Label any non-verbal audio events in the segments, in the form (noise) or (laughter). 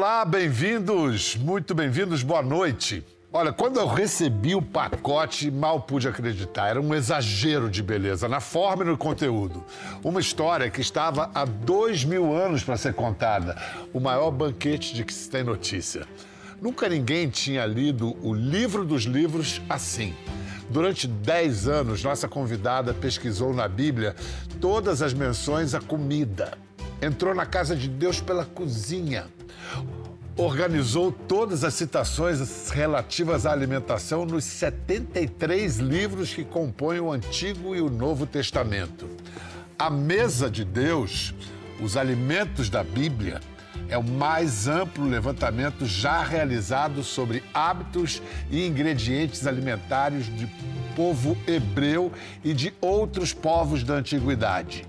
olá, bem-vindos, muito bem-vindos, boa noite. Olha, quando eu recebi o pacote, mal pude acreditar. Era um exagero de beleza, na forma e no conteúdo. Uma história que estava há dois mil anos para ser contada. O maior banquete de que se tem notícia. Nunca ninguém tinha lido o livro dos livros assim. Durante dez anos, nossa convidada pesquisou na Bíblia todas as menções à comida. Entrou na casa de Deus pela cozinha organizou todas as citações relativas à alimentação nos 73 livros que compõem o Antigo e o Novo Testamento. A mesa de Deus, os alimentos da Bíblia, é o mais amplo levantamento já realizado sobre hábitos e ingredientes alimentares de povo hebreu e de outros povos da antiguidade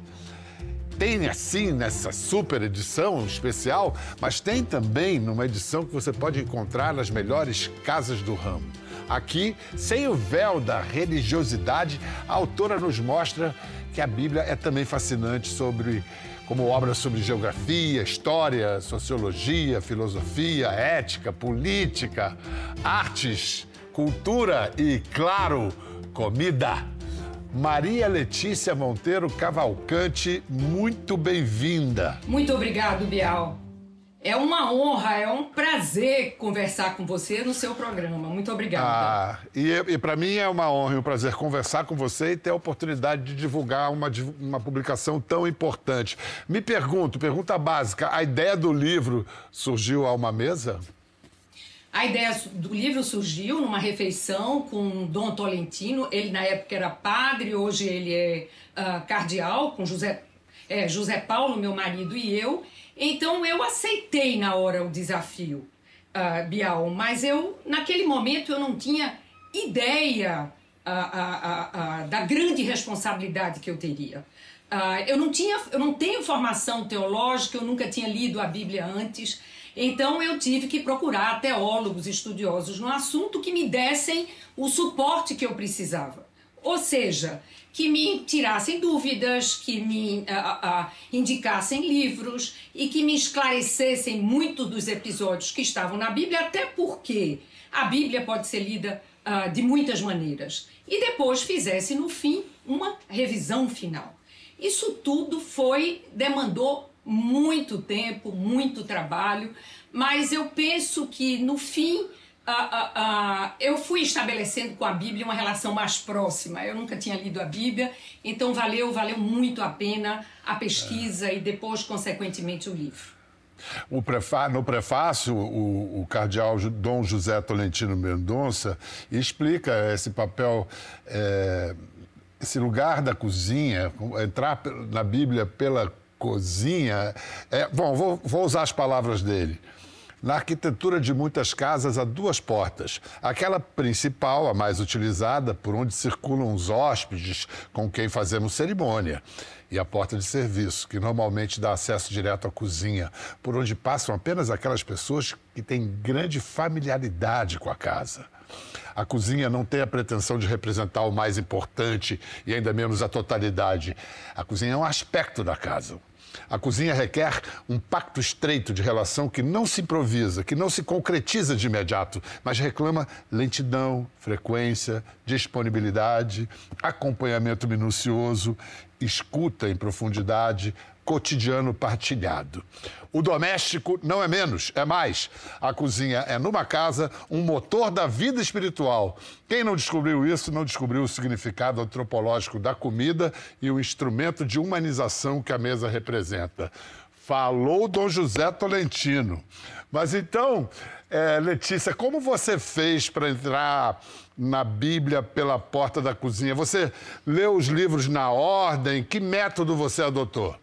tem assim nessa super edição especial, mas tem também numa edição que você pode encontrar nas melhores casas do ramo. Aqui, sem o véu da religiosidade, a autora nos mostra que a Bíblia é também fascinante sobre como obra sobre geografia, história, sociologia, filosofia, ética, política, artes, cultura e, claro, comida. Maria Letícia Monteiro Cavalcante, muito bem-vinda. Muito obrigado, Bial. É uma honra, é um prazer conversar com você no seu programa. Muito obrigada. Ah, e, e para mim é uma honra e um prazer conversar com você e ter a oportunidade de divulgar uma, uma publicação tão importante. Me pergunto, pergunta básica: a ideia do livro surgiu a uma mesa? A ideia do livro surgiu numa refeição com Dom Tolentino. Ele, na época, era padre, hoje ele é uh, cardeal, com José, é, José Paulo, meu marido, e eu. Então, eu aceitei na hora o desafio, uh, Bial, mas eu, naquele momento, eu não tinha ideia uh, da grande responsabilidade que eu teria. eu, não tinha, eu não tenho formação teológica, eu nunca tinha lido a Bíblia antes. Então eu tive que procurar teólogos estudiosos no assunto que me dessem o suporte que eu precisava. Ou seja, que me tirassem dúvidas, que me indicassem livros e que me esclarecessem muitos dos episódios que estavam na Bíblia, até porque a Bíblia pode ser lida uh, de muitas maneiras. E depois fizesse, no fim, uma revisão final. Isso tudo foi, demandou muito tempo, muito trabalho, mas eu penso que no fim eu fui estabelecendo com a Bíblia uma relação mais próxima. Eu nunca tinha lido a Bíblia, então valeu, valeu muito a pena a pesquisa e depois, consequentemente, o livro. O prefá, no prefácio, o, o, cardeal Dom José Tolentino Mendonça explica esse papel, é, esse lugar da cozinha, entrar na Bíblia pela cozinha. É, bom, vou, vou usar as palavras dele. Na arquitetura de muitas casas há duas portas. Aquela principal, a mais utilizada, por onde circulam os hóspedes com quem fazemos cerimônia. E a porta de serviço, que normalmente dá acesso direto à cozinha, por onde passam apenas aquelas pessoas que têm grande familiaridade com a casa. A cozinha não tem a pretensão de representar o mais importante e ainda menos a totalidade. A cozinha é um aspecto da casa, a cozinha requer um pacto estreito de relação que não se improvisa, que não se concretiza de imediato, mas reclama lentidão, frequência, disponibilidade, acompanhamento minucioso, escuta em profundidade, cotidiano partilhado. O doméstico não é menos, é mais. A cozinha é, numa casa, um motor da vida espiritual. Quem não descobriu isso não descobriu o significado antropológico da comida e o instrumento de humanização que a mesa representa. Falou Dom José Tolentino. Mas então, é, Letícia, como você fez para entrar na Bíblia pela porta da cozinha? Você leu os livros na ordem? Que método você adotou?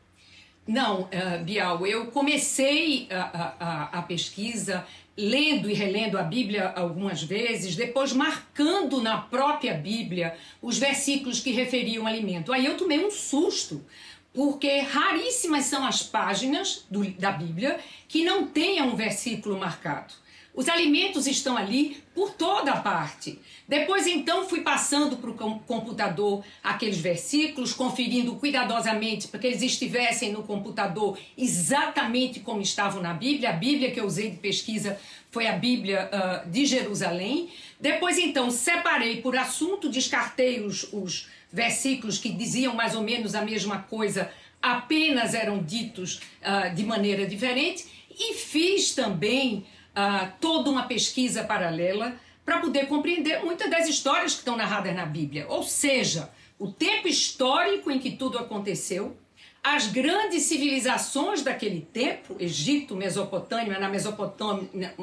Não, uh, Bial, eu comecei a, a, a, pesquisa lendo e relendo a Bíblia algumas vezes, depois marcando na própria Bíblia os versículos que referiam alimento. Aí eu tomei um susto, porque raríssimas são as páginas do, da Bíblia que não tenham um versículo marcado. Os alimentos estão ali por toda parte. Depois, então, fui passando para o computador aqueles versículos, conferindo cuidadosamente para que eles estivessem no computador exatamente como estavam na Bíblia. A Bíblia que eu usei de pesquisa foi a Bíblia uh, de Jerusalém. Depois, então, separei por assunto, descartei os, os versículos que diziam mais ou menos a mesma coisa, apenas eram ditos uh, de maneira diferente, e fiz também uh, toda uma pesquisa paralela para poder compreender muitas das histórias que estão narradas na Bíblia. Ou seja, o tempo histórico em que tudo aconteceu, as grandes civilizações daquele tempo, Egito, Mesopotâmia, na Mesopotâmia,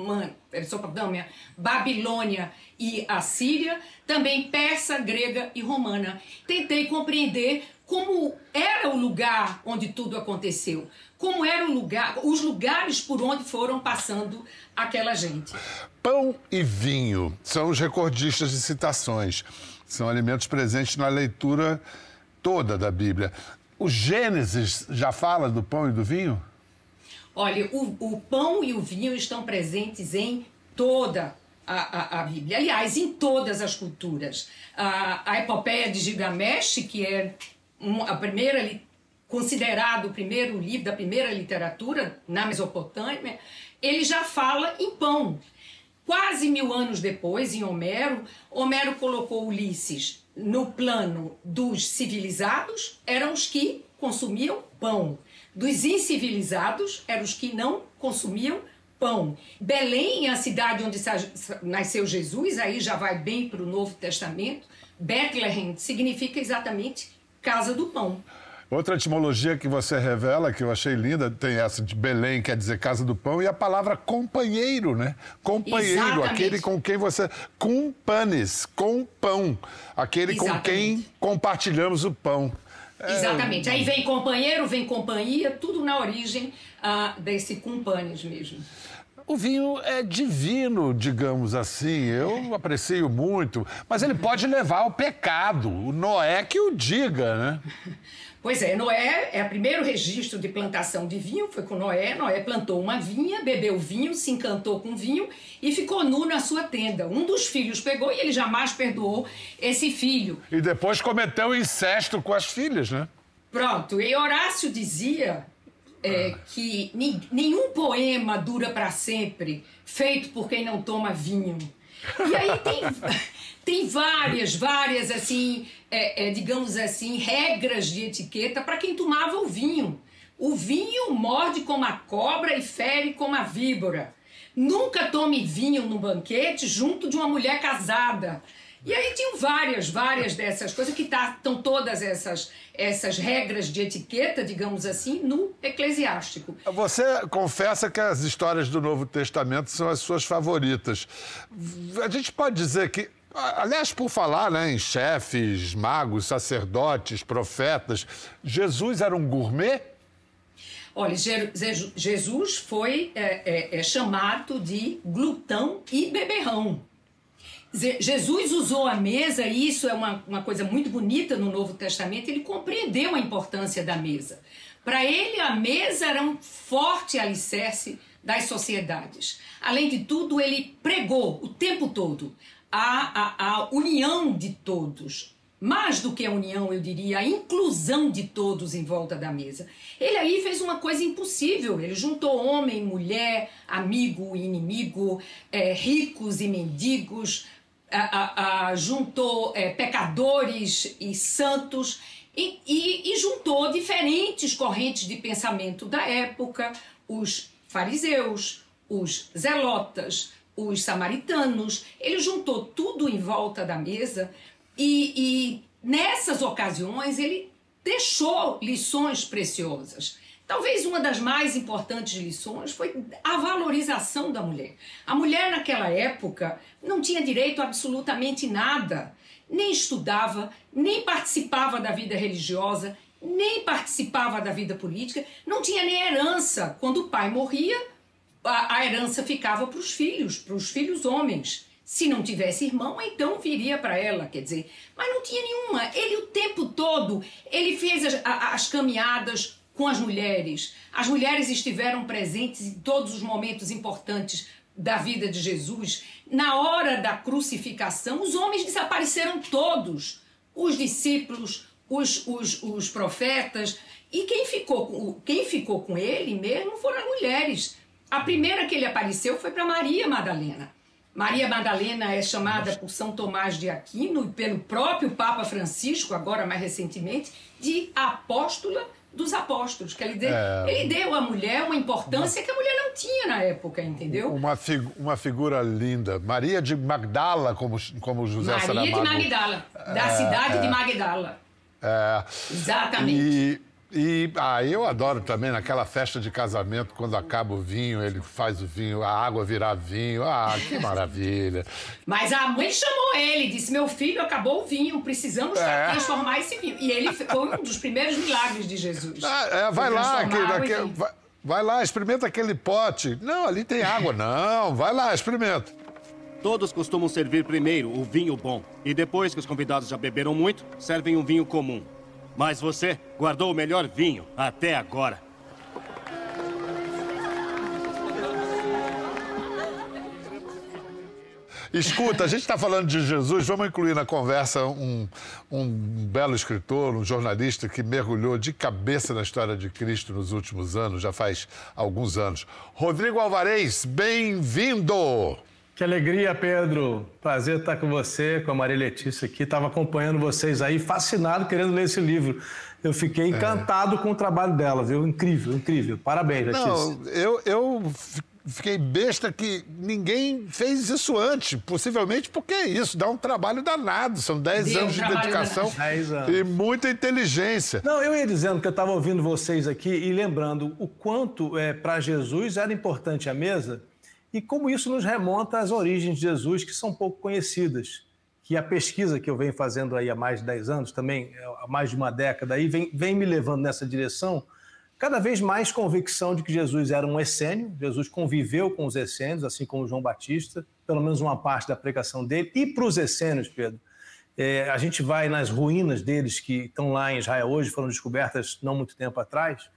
Mesopotâmia, Babilônia e Assíria, também persa, grega e romana. Tentei compreender como era o lugar onde tudo aconteceu, como era o lugar, os lugares por onde foram passando aquela gente. Pão e vinho são os recordistas de citações. São alimentos presentes na leitura toda da Bíblia. O Gênesis já fala do pão e do vinho? Olha, o, o pão e o vinho estão presentes em toda a, a, a, Bíblia. Aliás, em todas as culturas. A, a epopeia de Gilgamesh, que é a primeira considerado o primeiro livro da primeira literatura na Mesopotâmia, ele já fala em pão. Quase mil anos depois, em Homero, Homero colocou Ulisses no plano dos civilizados eram os que consumiam pão. Dos incivilizados eram os que não consumiam pão. Belém, a cidade onde nasceu Jesus, aí já vai bem para o Novo Testamento. Bethlehem significa exatamente casa do pão. Outra etimologia que você revela, que eu achei linda, tem essa de Belém, quer dizer casa do pão, e a palavra companheiro, né? Companheiro, Exatamente. aquele com quem você. Com panes, com pão. Aquele Exatamente. com quem compartilhamos o pão. É... Exatamente. Aí vem companheiro, vem companhia, tudo na origem uh, desse cumpanes mesmo. O vinho é divino, digamos assim. Eu aprecio muito, mas ele pode levar ao pecado. O Noé que o diga, né? (laughs) Pois é, Noé é o primeiro registro de plantação de vinho, foi com Noé. Noé plantou uma vinha, bebeu vinho, se encantou com vinho e ficou nu na sua tenda. Um dos filhos pegou e ele jamais perdoou esse filho. E depois cometeu incesto com as filhas, né? Pronto, e Horácio dizia é, ah. que nenhum poema dura para sempre, feito por quem não toma vinho. E aí tem, (laughs) tem várias, várias, assim, é, é, digamos assim, regras de etiqueta para quem tomava o vinho. O vinho morde como a cobra e fere como a víbora. Nunca tome vinho no banquete junto de uma mulher casada. E aí tinham várias, várias dessas coisas que estão tá, todas essas, essas regras de etiqueta, digamos assim, no eclesiástico. Você confessa que as histórias do Novo Testamento são as suas favoritas. A gente pode dizer que Aliás, por falar né, em chefes, magos, sacerdotes, profetas, Jesus era um gourmet? Olha, Jesus foi é, é, é chamado de glutão e beberrão. Jesus usou a mesa, e isso é uma, uma coisa muito bonita no Novo Testamento, ele compreendeu a importância da mesa. Para ele, a mesa era um forte alicerce das sociedades. Além de tudo, ele pregou o tempo todo a, a, a união de todos. Mais do que a união, eu diria, a inclusão de todos em volta da mesa. Ele aí fez uma coisa impossível. Ele juntou homem, mulher, amigo inimigo, é, ricos e mendigos, a, a, juntou é, pecadores e santos e, e, e juntou diferentes correntes de pensamento da época, os fariseus, os zelotas, os samaritanos, ele juntou tudo em volta da mesa e, e nessas ocasiões ele deixou lições preciosas. Talvez uma das mais importantes lições foi a valorização da mulher. A mulher naquela época não tinha direito a absolutamente nada, nem estudava, nem participava da vida religiosa, nem participava da vida política, não tinha nem herança. Quando o pai morria, a, herança ficava para os filhos, para os filhos homens. Se não tivesse irmão, então viria para ela, quer dizer. Mas não tinha nenhuma. Ele o tempo todo, ele fez as, as caminhadas com as mulheres. As mulheres estiveram presentes em todos os momentos importantes da vida de Jesus, na hora da crucificação, os homens desapareceram todos. Os discípulos, os, os, os profetas. E quem ficou, quem ficou com ele mesmo foram as mulheres. A primeira que ele apareceu foi para Maria Madalena. Maria Madalena é chamada por São Tomás de Aquino e pelo próprio Papa Francisco, agora mais recentemente, de apóstola dos apóstolos. Quer dizer, é... ele deu à mulher uma importância uma... que a mulher não tinha na época, entendeu? Uma, fig... uma figura linda. Maria de Magdala, como, como José Maria Saramago. Maria de Magdala, da é, cidade é... de Magdala. É. Exatamente. E e ah, eu adoro também naquela festa de casamento, quando acaba o vinho, ele faz o vinho, a água virar vinho. Ah, que (laughs) maravilha. Mas a mãe chamou ele, disse: Meu filho, acabou o vinho, precisamos é. transformar esse vinho. E ele foi um dos primeiros milagres de Jesus. Ah, é, vai lá, aquele, vai, vai lá, experimenta aquele pote. Não, ali tem água. Não, vai lá, experimenta. Todos costumam servir primeiro o vinho bom. E depois que os convidados já beberam muito, servem um vinho comum. Mas você guardou o melhor vinho até agora. Escuta, a gente está falando de Jesus, vamos incluir na conversa um, um belo escritor, um jornalista que mergulhou de cabeça na história de Cristo nos últimos anos, já faz alguns anos. Rodrigo Alvarez, bem-vindo! Que alegria, Pedro. Prazer estar com você, com a Maria Letícia aqui. Estava acompanhando vocês aí, fascinado, querendo ler esse livro. Eu fiquei é. encantado é. com o trabalho dela, viu? Incrível, incrível. Parabéns, Letícia. Não, eu, eu fiquei besta que ninguém fez isso antes. Possivelmente porque é isso, dá um trabalho danado. São 10 anos de dedicação anos. e muita inteligência. Não, eu ia dizendo que eu estava ouvindo vocês aqui e lembrando o quanto é, para Jesus era importante a mesa e como isso nos remonta às origens de Jesus, que são pouco conhecidas. Que a pesquisa que eu venho fazendo aí há mais de 10 anos, também há mais de uma década, aí, vem, vem me levando nessa direção, cada vez mais convicção de que Jesus era um essênio, Jesus conviveu com os essênios, assim como João Batista, pelo menos uma parte da pregação dele, e para os essênios, Pedro, é, a gente vai nas ruínas deles que estão lá em Israel hoje, foram descobertas não muito tempo atrás.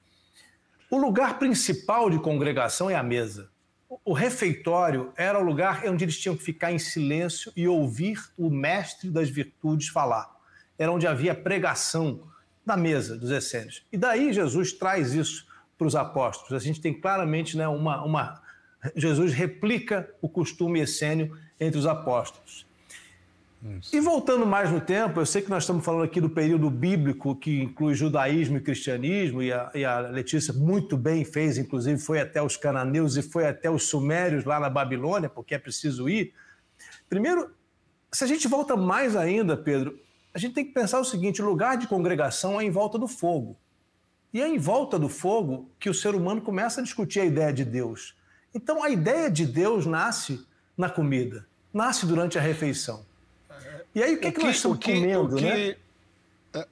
O lugar principal de congregação é a mesa o refeitório era o lugar onde eles tinham que ficar em silêncio e ouvir o mestre das virtudes falar. Era onde havia pregação na mesa dos essênios. E daí Jesus traz isso para os apóstolos. A gente tem claramente né, uma, uma. Jesus replica o costume essênio entre os apóstolos. Isso. E voltando mais no tempo, eu sei que nós estamos falando aqui do período bíblico que inclui judaísmo e cristianismo, e a, e a, Letícia muito bem fez, inclusive foi até os cananeus e foi até os sumérios lá na Babilônia, porque é preciso ir. Primeiro, se a gente volta mais ainda, Pedro, a gente tem que pensar o seguinte: o lugar de congregação é em volta do fogo. E é em volta do fogo que o ser humano começa a discutir a ideia de Deus. Então, a ideia de Deus nasce na comida, nasce durante a refeição. E aí, o que, o é que, que nós estamos que, comendo, que, né?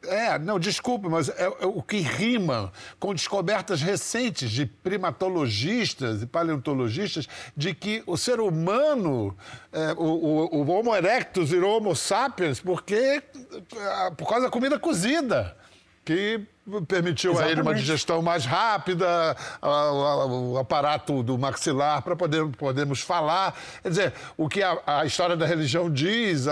É, não, desculpe, mas é, é, o que rima com descobertas recentes de primatologistas e paleontologistas de que o ser humano, é, o, o, o, Homo erectus virou Homo sapiens porque, é, por causa da comida cozida, que permitiu Exatamente. a ele uma digestão mais rápida, o aparato do maxilar para poder, podermos falar. Quer dizer, o que a, a história da religião diz,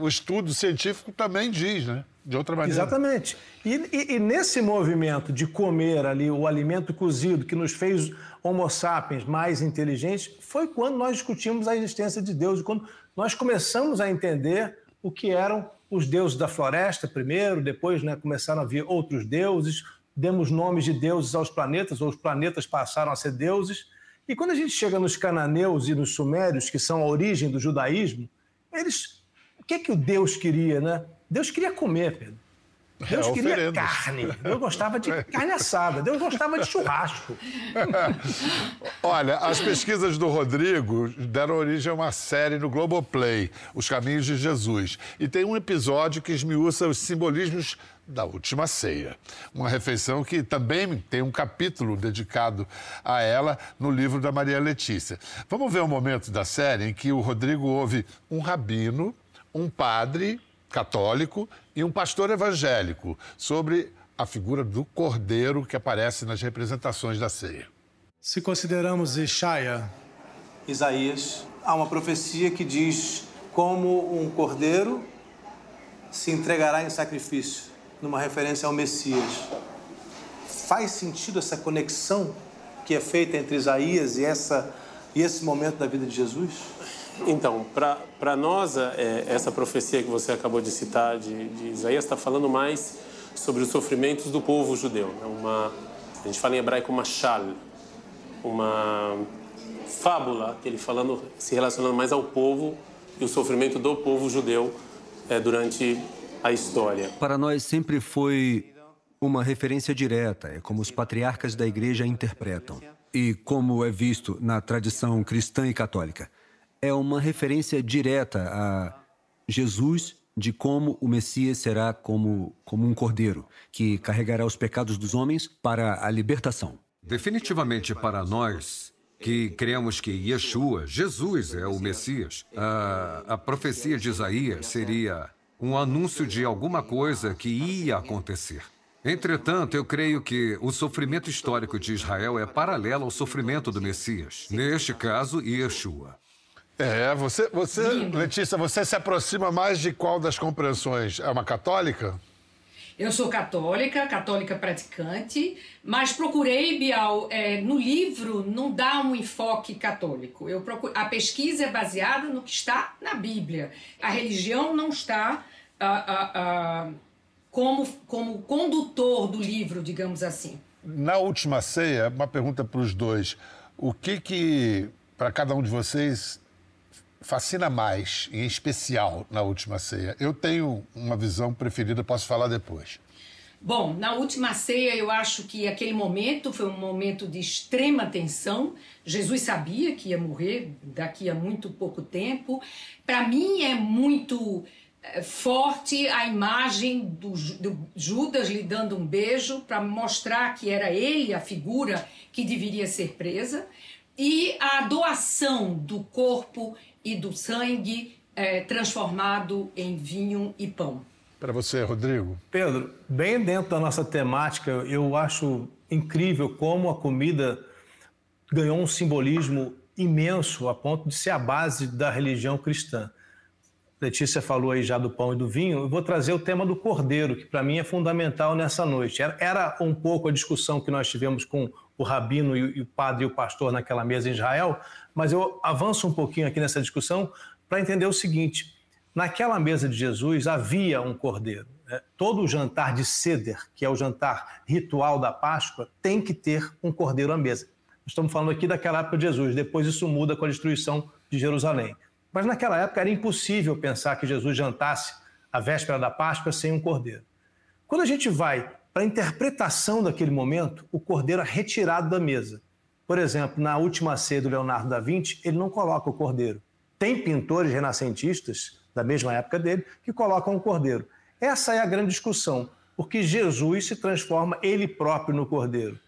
o estudo científico também diz, né? De outra maneira. Exatamente. E, e, e, nesse movimento de comer ali o alimento cozido que nos fez Homo sapiens mais inteligentes, foi quando nós discutimos a existência de Deus, quando nós começamos a entender o que eram os deuses da floresta primeiro, depois né, começaram a vir outros deuses, demos nomes de deuses aos planetas, ou os planetas passaram a ser deuses. E quando a gente chega nos cananeus e nos sumérios, que são a origem do judaísmo, eles. O que, é que o Deus queria, né? Deus queria comer, Pedro. Deus é, queria carne. (laughs) Deus gostava de carne assada. Deus gostava de churrasco. (laughs) Olha, as pesquisas do Rodrigo deram origem a uma série no Globoplay, Os Caminhos de Jesus. E tem um episódio que esmiuça os simbolismos da última ceia. Uma refeição que também tem um capítulo dedicado a ela no livro da Maria Letícia. Vamos ver um momento da série em que o Rodrigo ouve um rabino, um padre católico e um pastor evangélico sobre a figura do cordeiro que aparece nas representações da ceia. Se consideramos Isaías, há uma profecia que diz como um cordeiro se entregará em sacrifício, numa referência ao Messias. Faz sentido essa conexão que é feita entre Isaías e, essa, e esse momento da vida de Jesus? Então, para nós, é, essa profecia que você acabou de citar de, de Isaías está falando mais sobre os sofrimentos do povo judeu. É uma, a gente fala em hebraico mashal, uma fábula, ele falando, se relacionando mais ao povo e o sofrimento do povo judeu é, durante a história. Para nós sempre foi uma referência direta, é como os patriarcas da igreja interpretam e como é visto na tradição cristã e católica. É uma referência direta a Jesus de como o Messias será como, como um cordeiro que carregará os pecados dos homens para a libertação. Definitivamente para nós, que cremos que Yeshua, Jesus, é o Messias, a, a profecia de Isaías seria um anúncio de alguma coisa que ia acontecer. Entretanto, eu creio que o sofrimento histórico de Israel é paralelo ao sofrimento do Messias. Neste caso, Yeshua. É, você, você Letícia, você se aproxima mais de qual das compreensões? É uma católica? Eu sou católica, católica praticante, mas procurei, Bial, é, no livro não dá um enfoque católico. Eu procuro, a pesquisa é baseada no que está na Bíblia. A religião não está ah, ah, ah, como, como condutor do livro, digamos assim. Na última ceia, uma pergunta para os dois. O que que, para cada um de vocês, fascina mais, em especial, na última ceia? Eu tenho uma visão preferida, posso falar depois. Bom, na última ceia eu acho que aquele momento foi um momento de extrema tensão. Jesus sabia que ia morrer daqui a muito pouco tempo. Para mim é muito é, forte a imagem do, do, Judas lhe dando um beijo para mostrar que era ele a figura que deveria ser presa e a doação do corpo e do sangue é, transformado em vinho e pão. Para você, Rodrigo. Pedro, bem dentro da nossa temática, eu acho incrível como a comida ganhou um simbolismo imenso a ponto de ser a base da religião cristã. Letícia falou aí já do pão e do vinho, eu vou trazer o tema do cordeiro, que para mim é fundamental nessa noite. Era, um pouco a discussão que nós tivemos com o rabino e o padre e o pastor naquela mesa em Israel, mas eu avanço um pouquinho aqui nessa discussão para entender o seguinte: naquela mesa de Jesus havia um cordeiro. Né? Todo o jantar de Seder, que é o jantar ritual da Páscoa, tem que ter um cordeiro à mesa. Estamos falando aqui daquela época de Jesus, depois isso muda com a destruição de Jerusalém. Mas naquela época era impossível pensar que Jesus jantasse a véspera da Páscoa sem um cordeiro. Quando a gente vai para a interpretação daquele momento, o cordeiro é retirado da mesa. Por exemplo, na última ceia do Leonardo da Vinci, ele não coloca o cordeiro. Tem pintores renascentistas da mesma época dele que colocam o cordeiro. Essa é a grande discussão, porque Jesus se transforma ele próprio no cordeiro.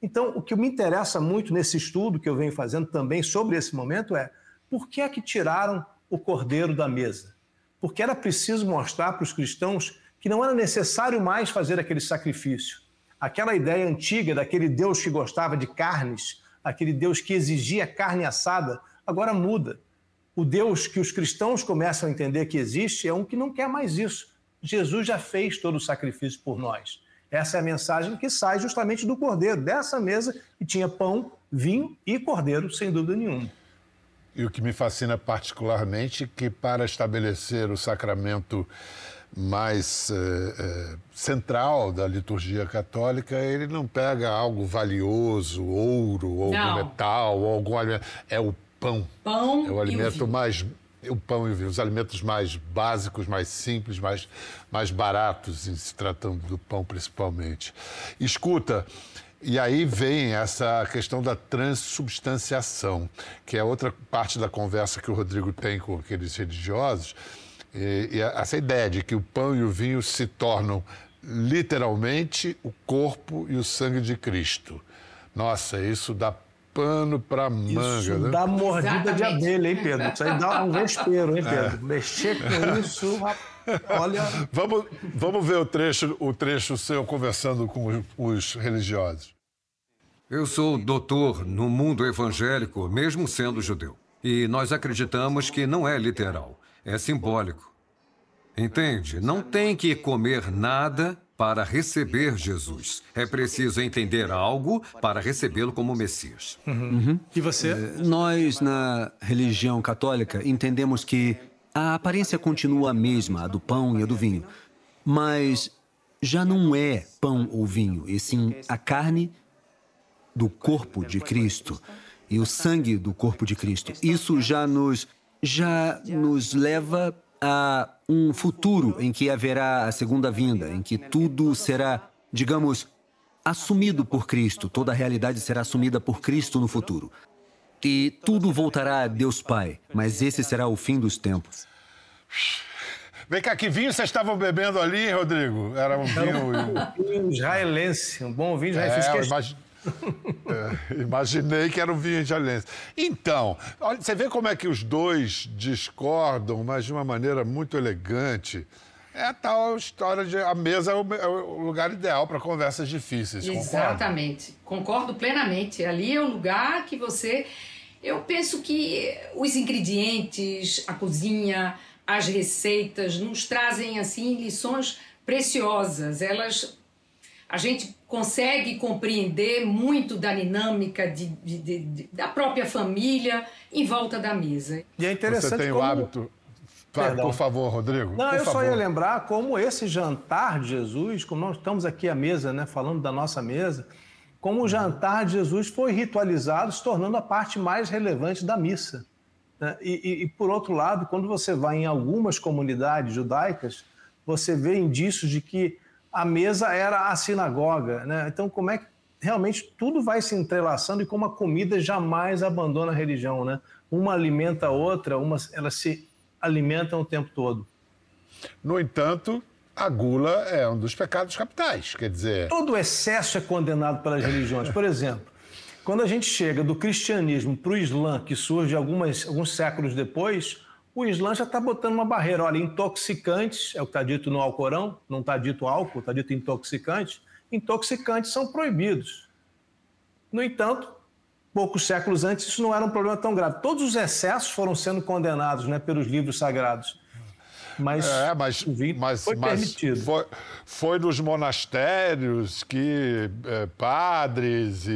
Então, o que me interessa muito nesse estudo que eu venho fazendo também sobre esse momento é por que é que tiraram o cordeiro da mesa? Porque era preciso mostrar para os cristãos que não era necessário mais fazer aquele sacrifício. Aquela ideia antiga daquele Deus que gostava de carnes, aquele Deus que exigia carne assada, agora muda. O Deus que os cristãos começam a entender que existe é um que não quer mais isso. Jesus já fez todo o sacrifício por nós. Essa é a mensagem que sai justamente do cordeiro, dessa mesa que tinha pão, vinho e cordeiro, sem dúvida nenhuma. E o que me fascina particularmente é que para estabelecer o sacramento mais eh, eh, central da liturgia católica, ele não pega algo valioso, ouro, ou metal, ou algum alimento. É o pão. Pão é o alimento o mais o pão e o vinho, os alimentos mais básicos, mais simples, mais, mais baratos, em se tratando do pão principalmente. Escuta, e aí vem essa questão da transubstanciação, que é outra parte da conversa que o Rodrigo tem com aqueles religiosos, e, e essa ideia de que o pão e o vinho se tornam literalmente o corpo e o sangue de Cristo. Nossa, isso dá pano para manga, isso né? dá mordida Exatamente. de abelha, hein, Pedro? Isso aí dá um vespeiro, hein, Pedro? É. Mexer com isso, olha... Vamos, vamos ver o trecho, o trecho seu conversando com os religiosos. Eu sou doutor no mundo evangélico, mesmo sendo judeu. E nós acreditamos que não é literal, é simbólico. Entende? Não tem que comer nada para receber Jesus. É preciso entender algo para recebê-lo como Messias. Uhum. E você? Nós, na religião católica, entendemos que a aparência continua a mesma, a do pão e a do vinho. Mas já não é pão ou vinho, e sim a carne do corpo de Cristo e o sangue do corpo de Cristo. Isso já nos já nos leva a um futuro em que haverá a segunda vinda, em que tudo será, digamos, assumido por Cristo, toda a realidade será assumida por Cristo no futuro. E tudo voltará a Deus Pai, mas esse será o fim dos tempos. Vem cá, que vinho vocês estavam bebendo ali, Rodrigo? Era um vinho. Um vinho israelense, um bom vinho israelense. É. (laughs) é, imaginei que era um vinho israelense. Então, olha, você vê como é que os dois discordam, mas de uma maneira muito elegante. É a tal história de a mesa é o, é o lugar ideal para conversas difíceis. Exatamente. Concordo? concordo plenamente. Ali é o lugar que você. Eu penso que os ingredientes, a cozinha, as receitas nos trazem assim lições preciosas. Elas a gente consegue compreender muito da dinâmica de, de, de, da própria família em volta da mesa. E é interessante Você tem como... o hábito... Claro, por favor, Rodrigo. Não, eu favor. só ia lembrar como esse jantar de Jesus, como nós estamos aqui à mesa, né, falando da nossa mesa, como o jantar de Jesus foi ritualizado, se tornando a parte mais relevante da missa. Né? E, e, e, por outro lado, quando você vai em algumas comunidades judaicas, você vê indícios de que a mesa era a sinagoga. Né? Então, como é que realmente tudo vai se entrelaçando e como a comida jamais abandona a religião. Né? Uma alimenta a outra, uma, elas se alimentam o tempo todo. No entanto, a gula é um dos pecados capitais, quer dizer... Todo excesso é condenado pelas religiões. Por exemplo, quando a gente chega do cristianismo para o Islã, que surge algumas, alguns séculos depois, o Islã já está botando uma barreira. Olha, intoxicantes, é o que está dito no Alcorão, não está dito álcool, está dito intoxicante. Intoxicantes são proibidos. No entanto, poucos séculos antes, isso não era um problema tão grave. Todos os excessos foram sendo condenados né, pelos livros sagrados. Mas, é, mas, mas foi mas permitido. Foi, foi, nos monastérios que é, padres e,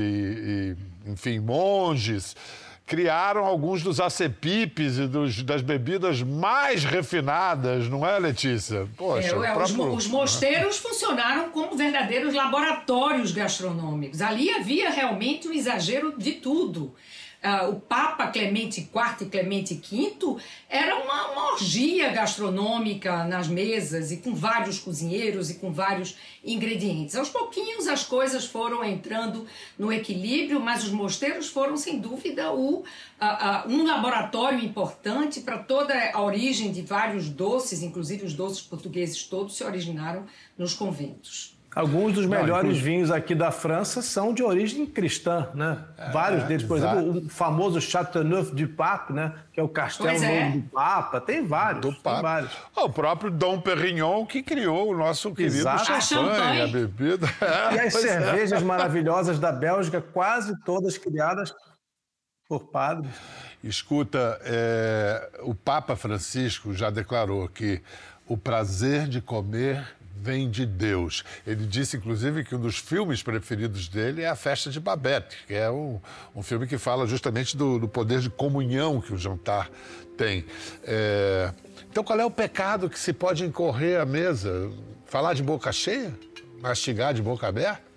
e, enfim, monges criaram alguns dos acepipes e dos, das bebidas mais refinadas, não é, Letícia? Poxa, é, é, próprio... os, os, mosteiros funcionaram como verdadeiros laboratórios gastronômicos. Ali havia realmente um exagero de tudo uh, o Papa Clemente IV e Clemente V era uma, uma orgia gastronômica nas mesas e com vários cozinheiros e com vários ingredientes. Aos pouquinhos as coisas foram entrando no equilíbrio, mas os mosteiros foram sem dúvida o, uh, uh, um laboratório importante para toda a origem de vários doces, inclusive os doces portugueses todos se originaram nos conventos. Alguns dos melhores Não, vinhos aqui da França são de origem cristã, né? É, Vários deles, por exato. exemplo, o famoso Chateauneuf du Pape, né? Que é o castelo é. do Papa. Tem vários. Do Papa. vários. o próprio Dom Perignon que criou o nosso querido exato. champanhe, a, a bebida. (laughs) E as é. cervejas maravilhosas da Bélgica, quase todas criadas por padres. Escuta, é, o Papa Francisco já declarou que o prazer de comer vem de Deus. Ele disse, inclusive, que um dos filmes preferidos dele é A Festa de Babette, que é um, um filme que fala justamente do, do, poder de comunhão que o jantar tem. É... Então, qual é o pecado que se pode incorrer à mesa? Falar de boca cheia? Mastigar de boca aberta?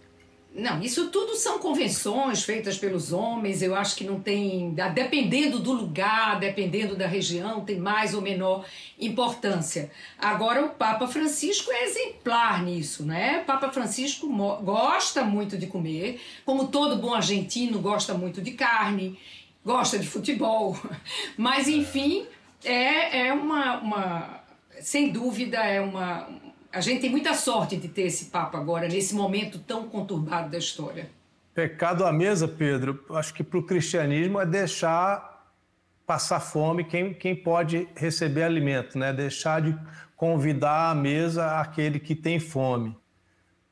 Não, isso tudo são convenções feitas pelos homens. Eu acho que não tem. Dependendo do lugar, dependendo da região, tem mais ou menor importância. Agora, o Papa Francisco é exemplar nisso, né? O Papa Francisco gosta muito de comer, como todo bom argentino gosta muito de carne, gosta de futebol. (laughs) Mas, enfim, é, é uma, uma. Sem dúvida, é uma a gente tem muita sorte de ter esse papo agora, nesse momento tão conturbado da história. Pecado à mesa, Pedro, acho que para o cristianismo é deixar passar fome quem, quem pode receber alimento, né? deixar de convidar à mesa aquele que tem fome.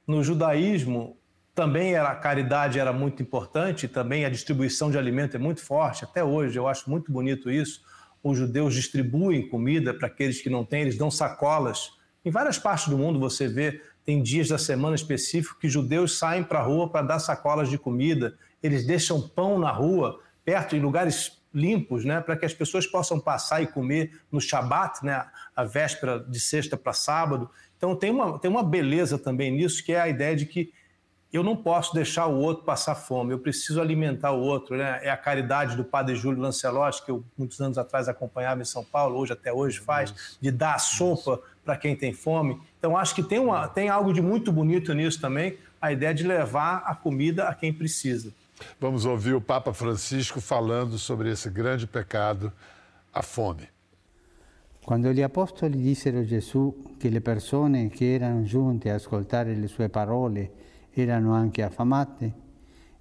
No judaísmo, também era, a caridade era muito importante, também a distribuição de alimento é muito forte, até hoje, eu acho muito bonito isso. Os judeus distribuem comida para aqueles que não têm, eles dão sacolas. Em várias partes do mundo você vê, tem dias da semana específicos que judeus saem para a rua para dar sacolas de comida, eles deixam pão na rua, perto, em lugares limpos, né, para que as pessoas possam passar e comer no Shabat, né, a véspera de sexta para sábado. Então tem uma, tem uma beleza também nisso, que é a ideia de que eu não posso deixar o outro passar fome, eu preciso alimentar o outro. Né? É a caridade do padre Júlio Lancelotti, que eu muitos anos atrás acompanhava em São Paulo, hoje até hoje faz, de dar a sopa para quem tem fome. Então acho que tem, uma, tem algo de muito bonito nisso também, a ideia de levar a comida a quem precisa. Vamos ouvir o Papa Francisco falando sobre esse grande pecado, a fome. Quando gli apostoli dissero a Gesù che le persone che erano giunte a ascoltare le sue parole erano anche affamate,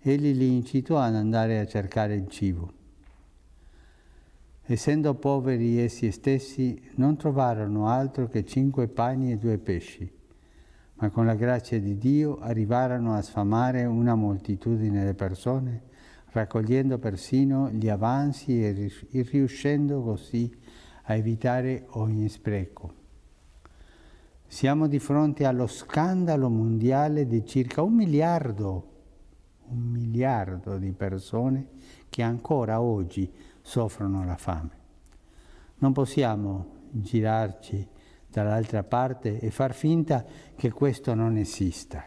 egli li incitò ad andare a cercare il cibo. Essendo poveri essi stessi, non trovarono altro che cinque pani e due pesci, ma con la grazia di Dio arrivarono a sfamare una moltitudine di persone, raccogliendo persino gli avanzi e riuscendo così a evitare ogni spreco. Siamo di fronte allo scandalo mondiale di circa un miliardo, un miliardo di persone che ancora oggi soffrono la fame. Non possiamo girarci dall'altra parte e far finta che questo non esista.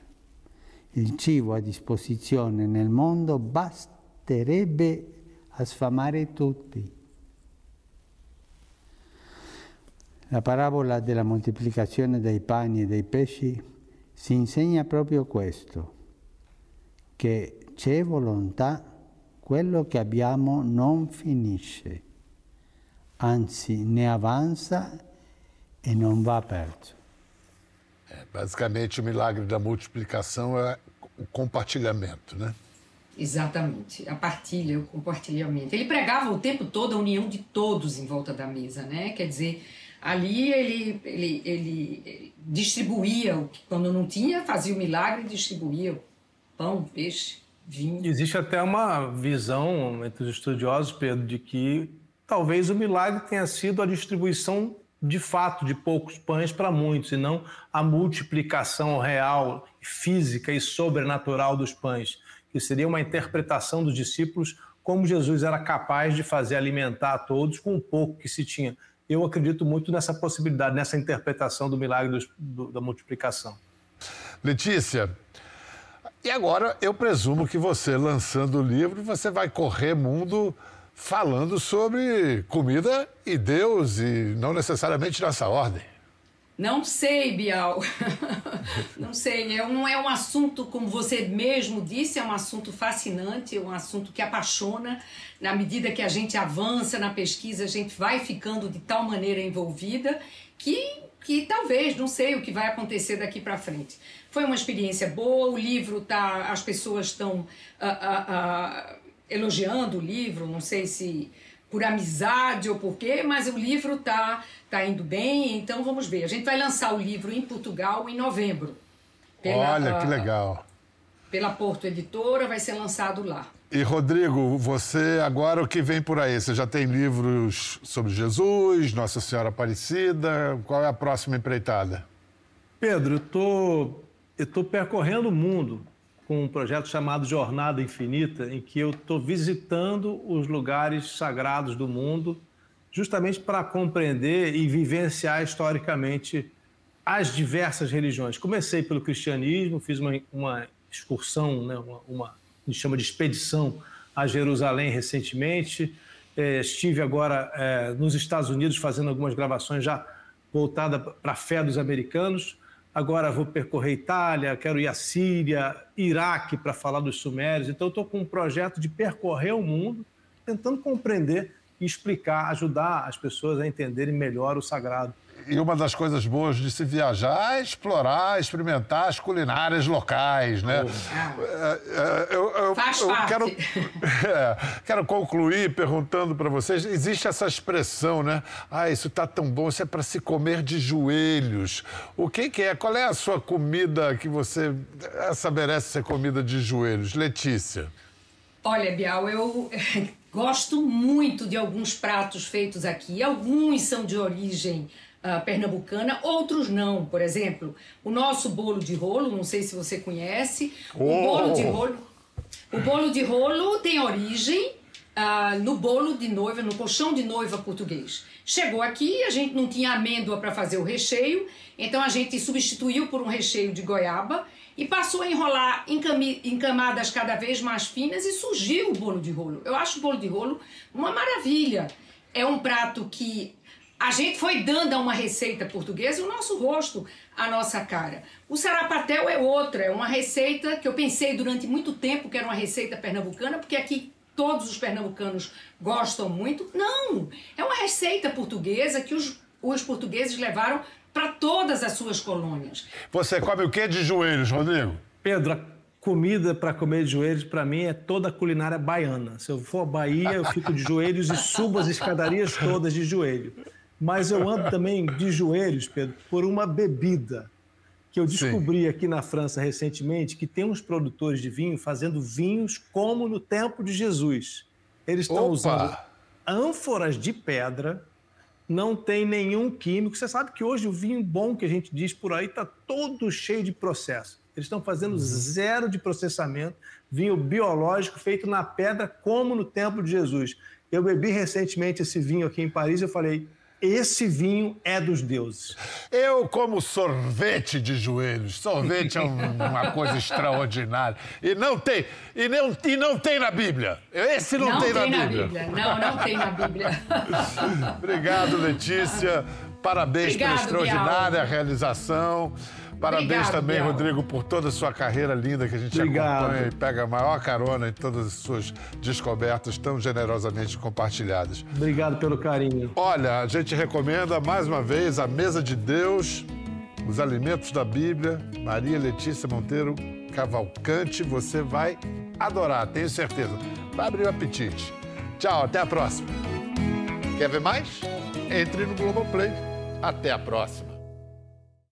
Il cibo a disposizione nel mondo basterebbe a sfamare tutti. La parabola della moltiplicazione dei pani e dei pesci si insegna proprio questo, che c'è volontà, quello che abbiamo non finisce, anzi ne avanza e non va perso. É, basicamente, o milagre da multiplicação é o compartilhamento, né? Exatamente, a partilha, o compartilhamento. Ele pregava o tempo todo a união de todos em volta da mesa, né? Quer dizer, Ali ele, ele, ele distribuía, quando não tinha, fazia o milagre e distribuía pão, peixe, vinho. Existe até uma visão entre os estudiosos, Pedro, de que talvez o milagre tenha sido a distribuição de fato de poucos pães para muitos, e não a multiplicação real, física e sobrenatural dos pães, que seria uma interpretação dos discípulos como Jesus era capaz de fazer alimentar a todos com o pouco que se tinha eu acredito muito nessa possibilidade, nessa interpretação do milagre do, do, da multiplicação. Letícia, e agora eu presumo que você, lançando o livro, você vai correr mundo falando sobre comida e Deus, e não necessariamente nessa ordem. Não sei, Bial. (laughs) não sei. É não é um assunto, como você mesmo disse, é um assunto fascinante, é um assunto que apaixona. Na medida que a gente avança na pesquisa, a gente vai ficando de tal maneira envolvida que, que talvez, não sei o que vai acontecer daqui para frente. Foi uma experiência boa, o livro tá, as pessoas estão uh, uh, uh, elogiando o livro, não sei se por amizade ou por quê, mas o livro tá, tá indo bem, então vamos ver. A gente vai lançar o livro em Portugal em novembro. Pela, Olha, que legal. Pela Porto Editora, vai ser lançado lá. E, Rodrigo, você agora o que vem por aí? Você já tem livros sobre Jesus, Nossa Senhora Aparecida? Qual é a próxima empreitada? Pedro, eu tô, estou tô percorrendo o mundo com um projeto chamado Jornada Infinita, em que eu estou visitando os lugares sagrados do mundo, justamente para compreender e vivenciar historicamente as diversas religiões. Comecei pelo cristianismo, fiz uma, uma excursão, né, uma, uma, a gente chama de expedição a Jerusalém recentemente. É, estive agora é, nos Estados Unidos fazendo algumas gravações já voltada para a fé dos americanos agora vou percorrer Itália, quero ir à Síria, Iraque para falar dos sumérios. Então, estou com um projeto de percorrer o mundo, tentando compreender e explicar, ajudar as pessoas a entenderem melhor o sagrado. E uma das coisas boas de se viajar é explorar, experimentar as culinárias locais, né? Oh. Eu, eu, Faz eu parte. Quero, (laughs) é, quero concluir perguntando para vocês: existe essa expressão, né? Ah, isso está tão bom, isso é para se comer de joelhos. O que, que, é? Qual é a sua comida que você. Essa merece ser comida de joelhos? Letícia. Olha, Bial, eu (laughs) gosto muito de alguns pratos feitos aqui. Alguns são de origem uh, pernambucana, outros não. Por exemplo, o nosso bolo de rolo, não sei se você conhece. Oh. O bolo de rolo. O bolo de rolo tem origem uh, no bolo de noiva, no colchão de noiva português. Chegou aqui, a gente não tinha amêndoa para fazer o recheio, então a gente substituiu por um recheio de goiaba e passou a enrolar em, em camadas cada vez mais finas e surgiu o bolo de rolo. Eu acho o bolo de rolo uma maravilha. É um prato que a gente foi dando a uma receita portuguesa o nosso rosto, a nossa cara. O sarapatel é outra, é uma receita que eu pensei durante muito tempo que era uma receita pernambucana, porque aqui todos os pernambucanos gostam muito. Não, é uma receita portuguesa que os, os portugueses levaram para todas as suas colônias. Você come o que de joelhos, Rodrigo? Pedro, a comida para comer de joelhos, para mim, é toda a culinária baiana. Se eu for à Bahia, eu fico de joelhos e subo as escadarias todas de joelho. Mas eu ando também de joelhos, Pedro, por uma bebida que eu descobri Sim. aqui na França recentemente, que tem uns produtores de vinho fazendo vinhos como no tempo de Jesus. Eles estão usando ânforas de pedra, não tem nenhum químico. Você sabe que hoje o vinho bom que a gente diz por aí está todo cheio de processo. Eles estão fazendo uhum. zero de processamento, vinho biológico feito na pedra, como no tempo de Jesus. Eu bebi recentemente esse vinho aqui em Paris e eu falei, esse vinho é dos deuses. Eu como sorvete de joelhos. Sorvete é uma coisa extraordinária. E não tem, e não, e não tem na Bíblia. Esse não, não tem, tem, na, Bíblia. Bíblia. Não, não tem na Bíblia. (laughs) Obrigado, Letícia. Parabéns Obrigado, pela extraordinária Bial. realização. Parabéns Obrigado, também, Biel. Rodrigo, por toda a sua carreira linda que a gente Obrigado. acompanha e pega a maior carona em todas as suas descobertas tão generosamente compartilhadas. Obrigado pelo carinho. Olha, a gente recomenda mais uma vez a Mesa de Deus, os alimentos da Bíblia, Maria Letícia Monteiro Cavalcante. Você vai adorar, tenho certeza. Vai abrir o apetite. Tchau, até a próxima. Quer ver mais? Entre no Globoplay. Até a próxima.